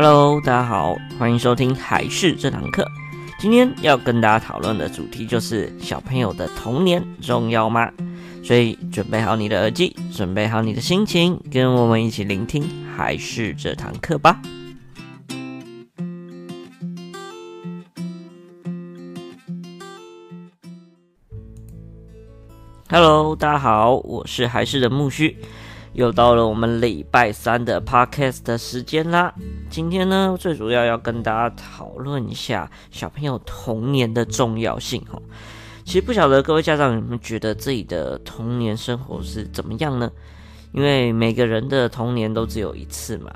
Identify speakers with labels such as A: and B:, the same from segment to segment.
A: Hello，大家好，欢迎收听还是这堂课。今天要跟大家讨论的主题就是小朋友的童年重要吗？所以准备好你的耳机，准备好你的心情，跟我们一起聆听还是这堂课吧。Hello，大家好，我是还是的木须。又到了我们礼拜三的 podcast 的时间啦。今天呢，最主要要跟大家讨论一下小朋友童年的重要性哦。其实不晓得各位家长你们觉得自己的童年生活是怎么样呢？因为每个人的童年都只有一次嘛。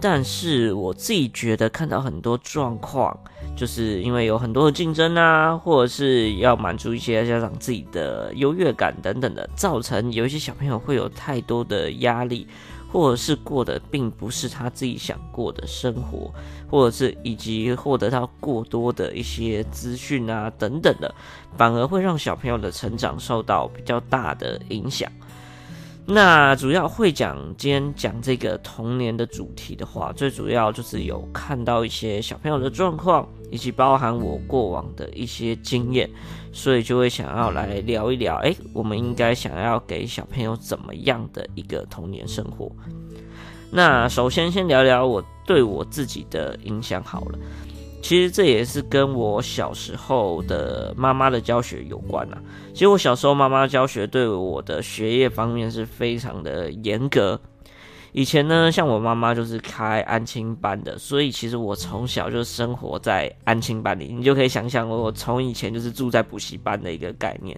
A: 但是我自己觉得看到很多状况，就是因为有很多的竞争啊，或者是要满足一些家长自己的优越感等等的，造成有一些小朋友会有太多的压力，或者是过的并不是他自己想过的生活，或者是以及获得到过多的一些资讯啊等等的，反而会让小朋友的成长受到比较大的影响。那主要会讲今天讲这个童年的主题的话，最主要就是有看到一些小朋友的状况，以及包含我过往的一些经验，所以就会想要来聊一聊，诶，我们应该想要给小朋友怎么样的一个童年生活？那首先先聊聊我对我自己的影响好了。其实这也是跟我小时候的妈妈的教学有关啊。其实我小时候妈妈教学对我的学业方面是非常的严格。以前呢，像我妈妈就是开安亲班的，所以其实我从小就生活在安亲班里。你就可以想象我从以前就是住在补习班的一个概念。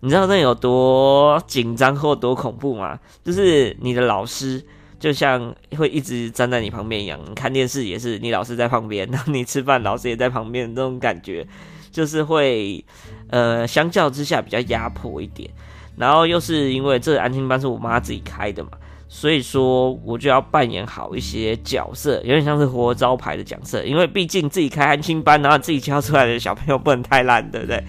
A: 你知道那有多紧张或多恐怖吗？就是你的老师。就像会一直站在你旁边一样，你看电视也是你老师在旁边，然后你吃饭老师也在旁边，这种感觉就是会呃，相较之下比较压迫一点。然后又是因为这安心班是我妈自己开的嘛，所以说我就要扮演好一些角色，有点像是活招牌的角色。因为毕竟自己开安心班，然后自己教出来的小朋友不能太烂，对不对？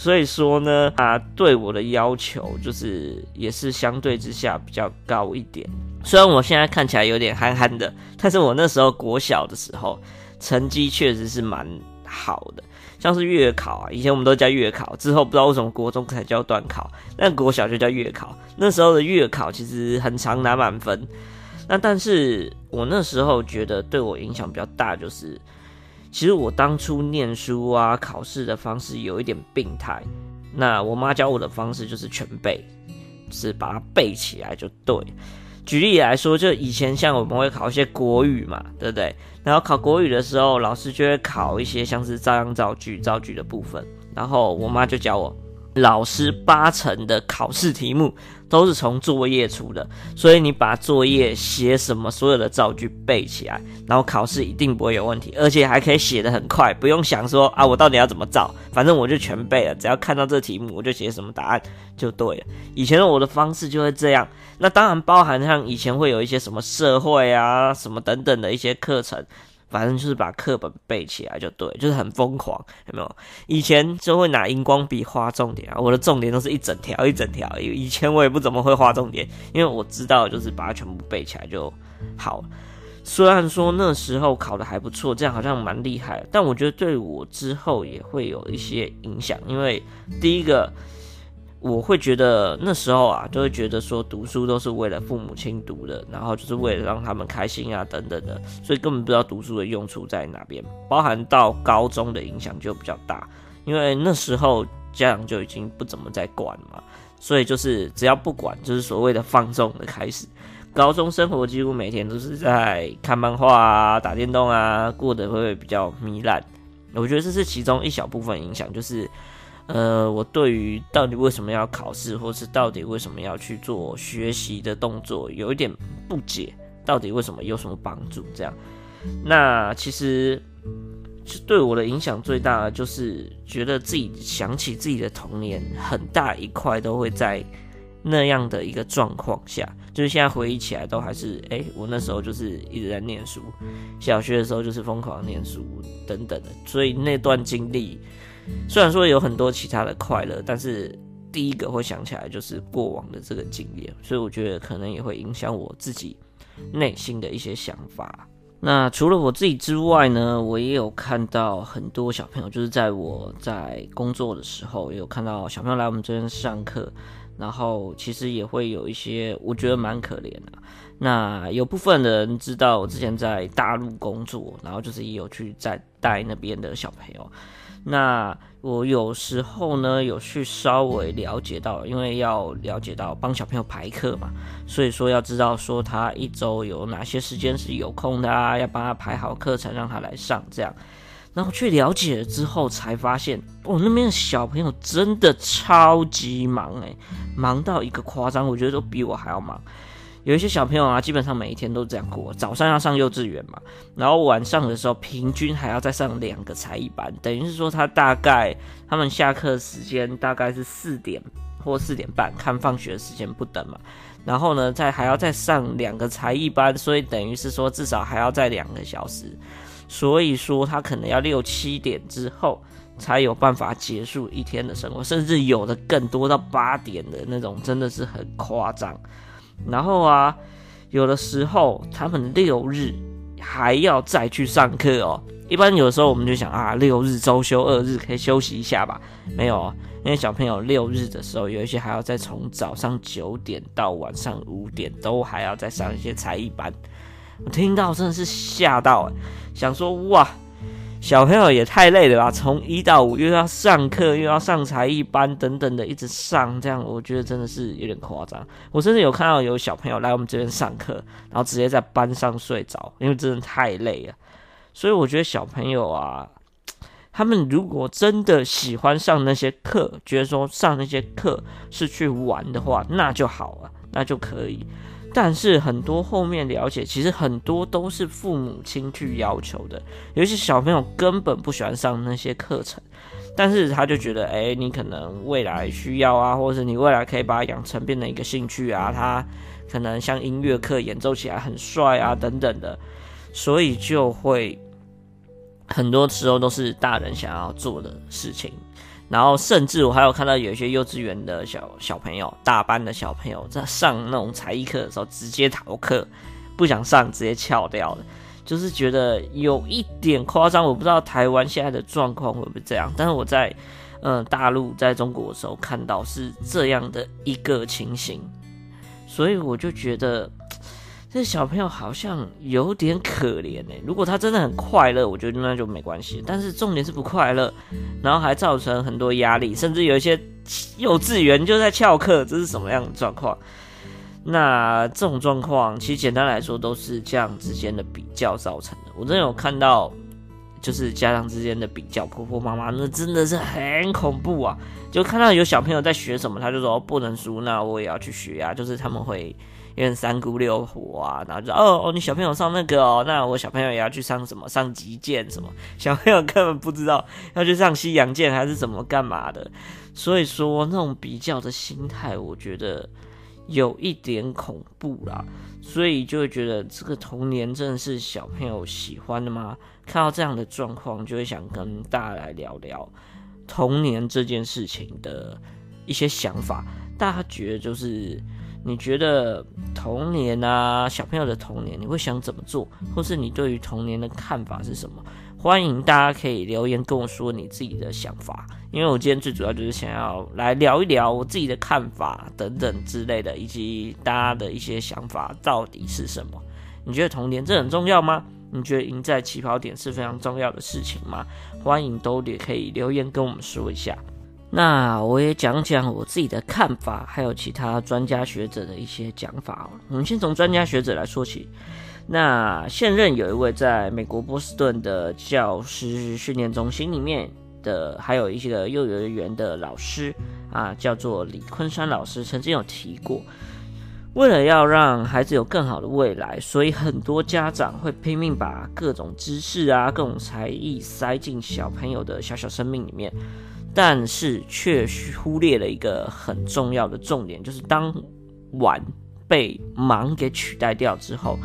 A: 所以说呢，啊，对我的要求就是也是相对之下比较高一点。虽然我现在看起来有点憨憨的，但是我那时候国小的时候成绩确实是蛮好的，像是月考啊，以前我们都叫月考，之后不知道为什么国中才叫段考，那国小就叫月考。那时候的月考其实很常拿满分，那但是我那时候觉得对我影响比较大，就是其实我当初念书啊，考试的方式有一点病态。那我妈教我的方式就是全背，是把它背起来就对。举例来说，就以前像我们会考一些国语嘛，对不对？然后考国语的时候，老师就会考一些像是照样造句、造句的部分。然后我妈就教我，老师八成的考试题目都是从作业出的，所以你把作业写什么，所有的造句背起来，然后考试一定不会有问题，而且还可以写得很快，不用想说啊，我到底要怎么造，反正我就全背了，只要看到这题目，我就写什么答案就对了。以前的我的方式就会这样，那当然包含像以前会有一些什么社会啊、什么等等的一些课程。反正就是把课本背起来就对，就是很疯狂，有没有？以前就会拿荧光笔画重点啊，我的重点都是一整条一整条。以前我也不怎么会画重点，因为我知道就是把它全部背起来就好。虽然说那时候考得还不错，这样好像蛮厉害，但我觉得对我之后也会有一些影响，因为第一个。我会觉得那时候啊，就会觉得说读书都是为了父母亲读的，然后就是为了让他们开心啊等等的，所以根本不知道读书的用处在哪边。包含到高中的影响就比较大，因为那时候家长就已经不怎么在管嘛，所以就是只要不管，就是所谓的放纵的开始。高中生活几乎每天都是在看漫画啊、打电动啊，过得会比较糜烂。我觉得这是其中一小部分影响，就是。呃，我对于到底为什么要考试，或是到底为什么要去做学习的动作，有一点不解。到底为什么有什么帮助？这样，那其实对我的影响最大的就是觉得自己想起自己的童年，很大一块都会在那样的一个状况下，就是现在回忆起来都还是，哎、我那时候就是一直在念书，小学的时候就是疯狂念书等等的，所以那段经历。虽然说有很多其他的快乐，但是第一个会想起来就是过往的这个经验，所以我觉得可能也会影响我自己内心的一些想法。那除了我自己之外呢，我也有看到很多小朋友，就是在我在工作的时候，也有看到小朋友来我们这边上课，然后其实也会有一些我觉得蛮可怜的。那有部分人知道我之前在大陆工作，然后就是也有去在带那边的小朋友。那我有时候呢，有去稍微了解到，因为要了解到帮小朋友排课嘛，所以说要知道说他一周有哪些时间是有空的啊，要帮他排好课程让他来上这样。然后去了解了之后，才发现、哦、那边的小朋友真的超级忙诶，忙到一个夸张，我觉得都比我还要忙。有一些小朋友啊，基本上每一天都这样过。早上要上幼稚园嘛，然后晚上的时候平均还要再上两个才艺班，等于是说他大概他们下课时间大概是四点或四点半，看放学时间不等嘛。然后呢，再还要再上两个才艺班，所以等于是说至少还要再两个小时。所以说他可能要六七点之后才有办法结束一天的生活，甚至有的更多到八点的那种，真的是很夸张。然后啊，有的时候他们六日还要再去上课哦。一般有的时候我们就想啊，六日周休二日可以休息一下吧？没有哦，因为小朋友六日的时候，有一些还要再从早上九点到晚上五点，都还要再上一些才艺班。我听到真的是吓到，想说哇。小朋友也太累了吧！从一到五又要上课，又要上才艺班等等的，一直上，这样我觉得真的是有点夸张。我甚至有看到有小朋友来我们这边上课，然后直接在班上睡着，因为真的太累了。所以我觉得小朋友啊，他们如果真的喜欢上那些课，觉得说上那些课是去玩的话，那就好了，那就可以。但是很多后面了解，其实很多都是父母亲去要求的。有些小朋友根本不喜欢上那些课程，但是他就觉得，哎，你可能未来需要啊，或者你未来可以把它养成变成一个兴趣啊，他可能像音乐课演奏起来很帅啊，等等的，所以就会很多时候都是大人想要做的事情。然后，甚至我还有看到有一些幼稚园的小小朋友、大班的小朋友在上那种才艺课的时候，直接逃课，不想上，直接翘掉了。就是觉得有一点夸张。我不知道台湾现在的状况会不会这样，但是我在嗯大陆在中国的时候看到是这样的一个情形，所以我就觉得。这小朋友好像有点可怜哎，如果他真的很快乐，我觉得那就没关系。但是重点是不快乐，然后还造成很多压力，甚至有一些幼稚园就在翘课，这是什么样的状况？那这种状况其实简单来说都是这样之间的比较造成的。我真的有看到，就是家长之间的比较，婆婆妈妈那真的是很恐怖啊！就看到有小朋友在学什么，他就说不能输，那我也要去学啊，就是他们会。因为三姑六婆啊，然后就哦哦，你小朋友上那个哦，那我小朋友也要去上什么上击剑什么，小朋友根本不知道要去上西洋剑还是怎么干嘛的，所以说那种比较的心态，我觉得有一点恐怖啦，所以就会觉得这个童年真的是小朋友喜欢的吗？看到这样的状况，就会想跟大家来聊聊童年这件事情的一些想法，大家觉得就是。你觉得童年啊，小朋友的童年，你会想怎么做，或是你对于童年的看法是什么？欢迎大家可以留言跟我说你自己的想法，因为我今天最主要就是想要来聊一聊我自己的看法等等之类的，以及大家的一些想法到底是什么？你觉得童年这很重要吗？你觉得赢在起跑点是非常重要的事情吗？欢迎都也可以留言跟我们说一下。那我也讲讲我自己的看法，还有其他专家学者的一些讲法。我们先从专家学者来说起。那现任有一位在美国波士顿的教师训练中心里面的，还有一些个幼儿园的老师啊，叫做李昆山老师，曾经有提过，为了要让孩子有更好的未来，所以很多家长会拼命把各种知识啊、各种才艺塞进小朋友的小小生命里面。但是却忽略了一个很重要的重点，就是当玩被忙给取代掉之后，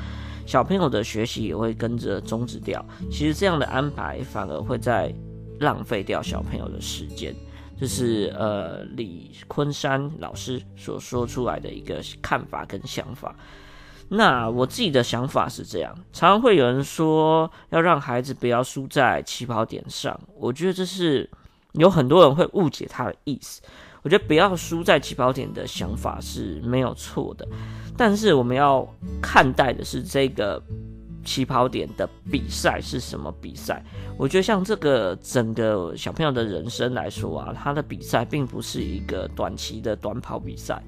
A: 小朋友的学习也会跟着终止掉。其实这样的安排反而会在浪费掉小朋友的时间。这是呃李昆山老师所说出来的一个看法跟想法。那我自己的想法是这样，常常会有人说要让孩子不要输在起跑点上，我觉得这是有很多人会误解他的意思。我觉得不要输在起跑点的想法是没有错的，但是我们要看待的是这个起跑点的比赛是什么比赛。我觉得像这个整个小朋友的人生来说啊，他的比赛并不是一个短期的短跑比赛。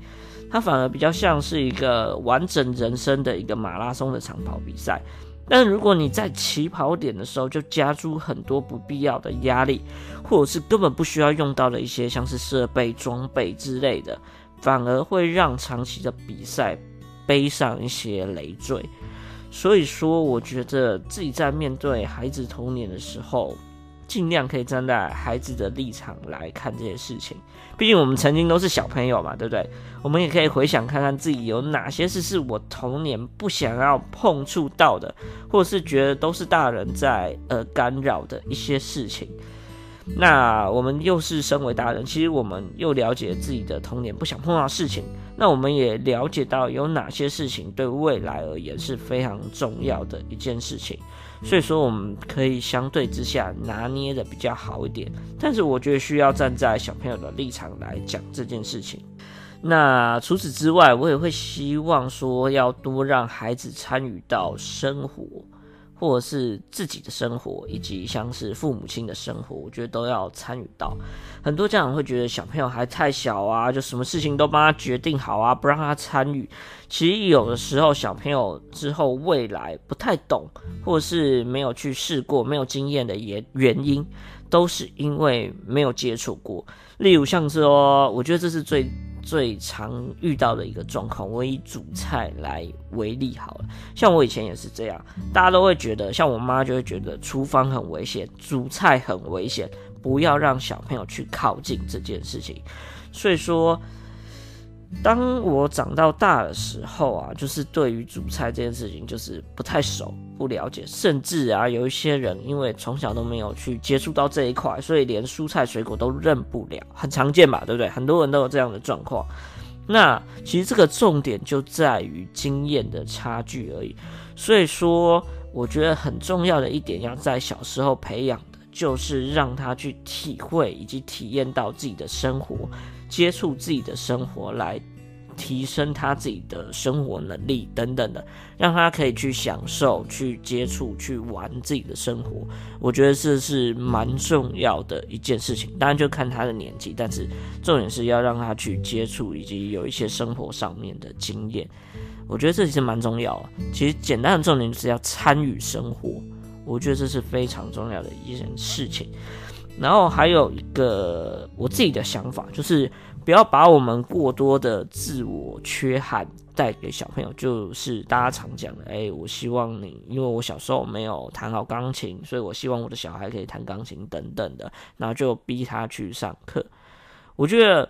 A: 他反而比较像是一个完整人生的一个马拉松的长跑比赛，但如果你在起跑点的时候就加诸很多不必要的压力，或者是根本不需要用到的一些像是设备、装备之类的，反而会让长期的比赛背上一些累赘。所以说，我觉得自己在面对孩子童年的时候，尽量可以站在孩子的立场来看这些事情，毕竟我们曾经都是小朋友嘛，对不对？我们也可以回想看看自己有哪些事是我童年不想要碰触到的，或者是觉得都是大人在呃干扰的一些事情。那我们又是身为大人，其实我们又了解自己的童年不想碰到事情，那我们也了解到有哪些事情对未来而言是非常重要的一件事情，所以说我们可以相对之下拿捏的比较好一点。但是我觉得需要站在小朋友的立场来讲这件事情。那除此之外，我也会希望说要多让孩子参与到生活。或者是自己的生活，以及像是父母亲的生活，我觉得都要参与到。很多家长会觉得小朋友还太小啊，就什么事情都帮他决定好啊，不让他参与。其实有的时候小朋友之后未来不太懂，或者是没有去试过、没有经验的原原因，都是因为没有接触过。例如像是说，我觉得这是最。最常遇到的一个状况，我以煮菜来为例好了。像我以前也是这样，大家都会觉得，像我妈就会觉得厨房很危险，煮菜很危险，不要让小朋友去靠近这件事情。所以说，当我长到大的时候啊，就是对于煮菜这件事情就是不太熟。不了解，甚至啊，有一些人因为从小都没有去接触到这一块，所以连蔬菜水果都认不了，很常见吧，对不对？很多人都有这样的状况。那其实这个重点就在于经验的差距而已。所以说，我觉得很重要的一点，要在小时候培养的，就是让他去体会以及体验到自己的生活，接触自己的生活来。提升他自己的生活能力等等的，让他可以去享受、去接触、去玩自己的生活。我觉得这是蛮重要的一件事情。当然就看他的年纪，但是重点是要让他去接触，以及有一些生活上面的经验。我觉得这其实蛮重要啊。其实简单的重点就是要参与生活，我觉得这是非常重要的一件事情。然后还有一个我自己的想法就是。不要把我们过多的自我缺憾带给小朋友，就是大家常讲的，哎、我希望你，因为我小时候没有弹好钢琴，所以我希望我的小孩可以弹钢琴等等的，然后就逼他去上课。我觉得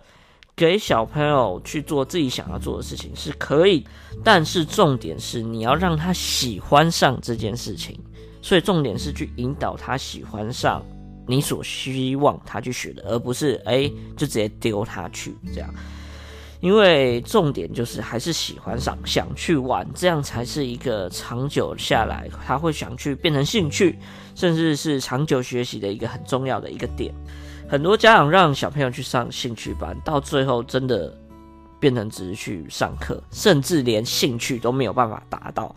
A: 给小朋友去做自己想要做的事情是可以，但是重点是你要让他喜欢上这件事情，所以重点是去引导他喜欢上。你所希望他去学的，而不是哎、就直接丢他去这样，因为重点就是还是喜欢上，想去玩，这样才是一个长久下来他会想去变成兴趣，甚至是长久学习的一个很重要的一个点。很多家长让小朋友去上兴趣班，到最后真的变成只是去上课，甚至连兴趣都没有办法达到。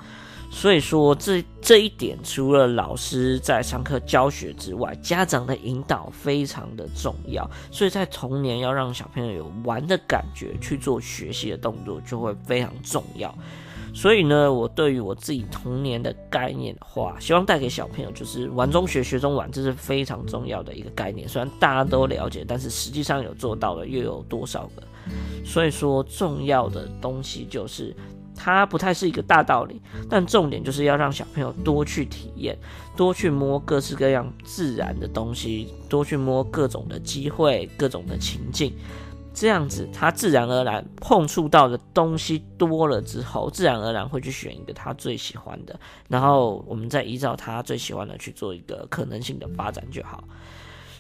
A: 所以说，这这一点除了老师在上课教学之外，家长的引导非常的重要。所以在童年要让小朋友有玩的感觉去做学习的动作，就会非常重要。所以呢，我对于我自己童年的概念的话，希望带给小朋友就是玩中学，学中玩，这是非常重要的一个概念。虽然大家都了解，但是实际上有做到的又有多少个？所以说，重要的东西就是。它不太是一个大道理，但重点就是要让小朋友多去体验，多去摸各式各样自然的东西，多去摸各种的机会、各种的情境，这样子他自然而然碰触到的东西多了之后，自然而然会去选一个他最喜欢的，然后我们再依照他最喜欢的去做一个可能性的发展就好。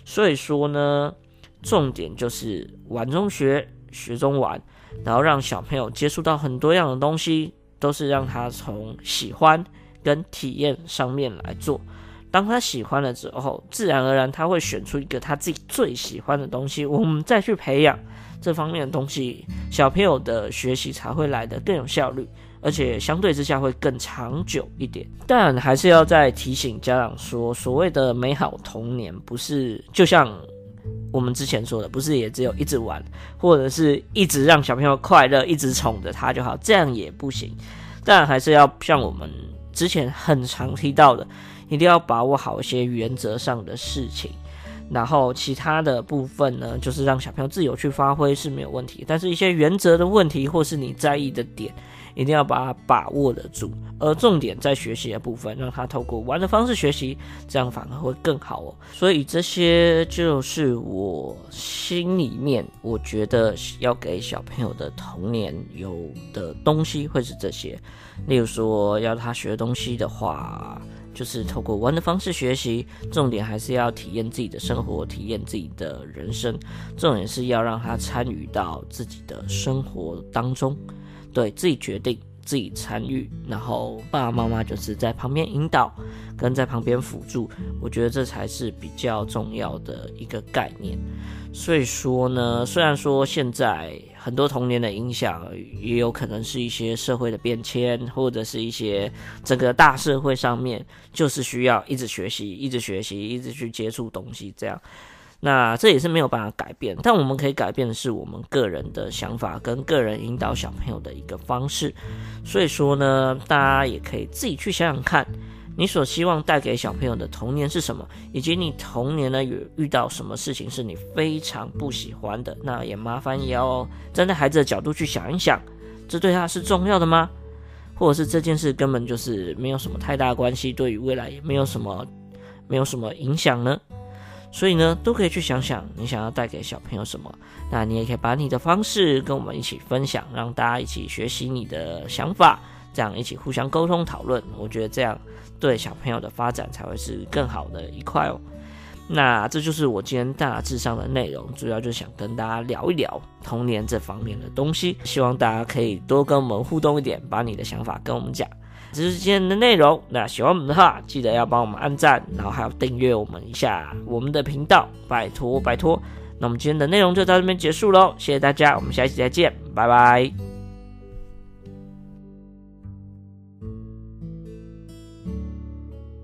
A: 所以说呢，重点就是玩中学，学中玩。然后让小朋友接触到很多样的东西，都是让他从喜欢跟体验上面来做。当他喜欢了之后，自然而然他会选出一个他自己最喜欢的东西，我们再去培养这方面的东西，小朋友的学习才会来得更有效率，而且相对之下会更长久一点。但还是要再提醒家长说，所谓的美好童年，不是就像我们之前说的，不是也只有一直玩，或者是一直让小朋友快乐，一直宠着他就好，这样也不行。但还是要像我们之前很常提到的。一定要把握好一些原则上的事情，然后其他的部分呢，就是让小朋友自由去发挥是没有问题。但是，一些原则的问题或是你在意的点，一定要把它把握得住。而重点在学习的部分，让他透过玩的方式学习，这样反而会更好哦。所以这些就是我心里面我觉得要给小朋友的童年有的东西，会是这些。例如说，要他学东西的话。就是透过玩的方式学习，重点还是要体验自己的生活，体验自己的人生。重点是要让他参与到自己的生活当中，对，自己决定，自己参与，然后爸爸妈妈就是在旁边引导，跟在旁边辅助。我觉得这才是比较重要的一个概念。所以说呢，虽然说现在。很多童年的影响，也有可能是一些社会的变迁，或者是一些整个大社会上面，就是需要一直学习、一直学习、一直去接触东西这样。那这也是没有办法改变，但我们可以改变的是我们个人的想法跟个人引导小朋友的一个方式。所以说呢，大家也可以自己去想想看。你所希望带给小朋友的童年是什么？以及你童年呢，有遇到什么事情是你非常不喜欢的？那也麻烦也要站在孩子的角度去想一想，这对他是重要的吗？或者是这件事根本就是没有什么太大关系，对于未来也没有什么没有什么影响呢？所以呢，都可以去想想你想要带给小朋友什么。那你也可以把你的方式跟我们一起分享，让大家一起学习你的想法。这样一起互相沟通讨论，我觉得这样对小朋友的发展才会是更好的一块哦。那这就是我今天大致上的内容，主要就想跟大家聊一聊童年这方面的东西，希望大家可以多跟我们互动一点，把你的想法跟我们讲。这是今天的内容。那喜欢我们的话，记得要帮我们按赞，然后还要订阅我们一下我们的频道，拜托拜托。那我们今天的内容就到这边结束喽，谢谢大家，我们下一期再见，拜拜。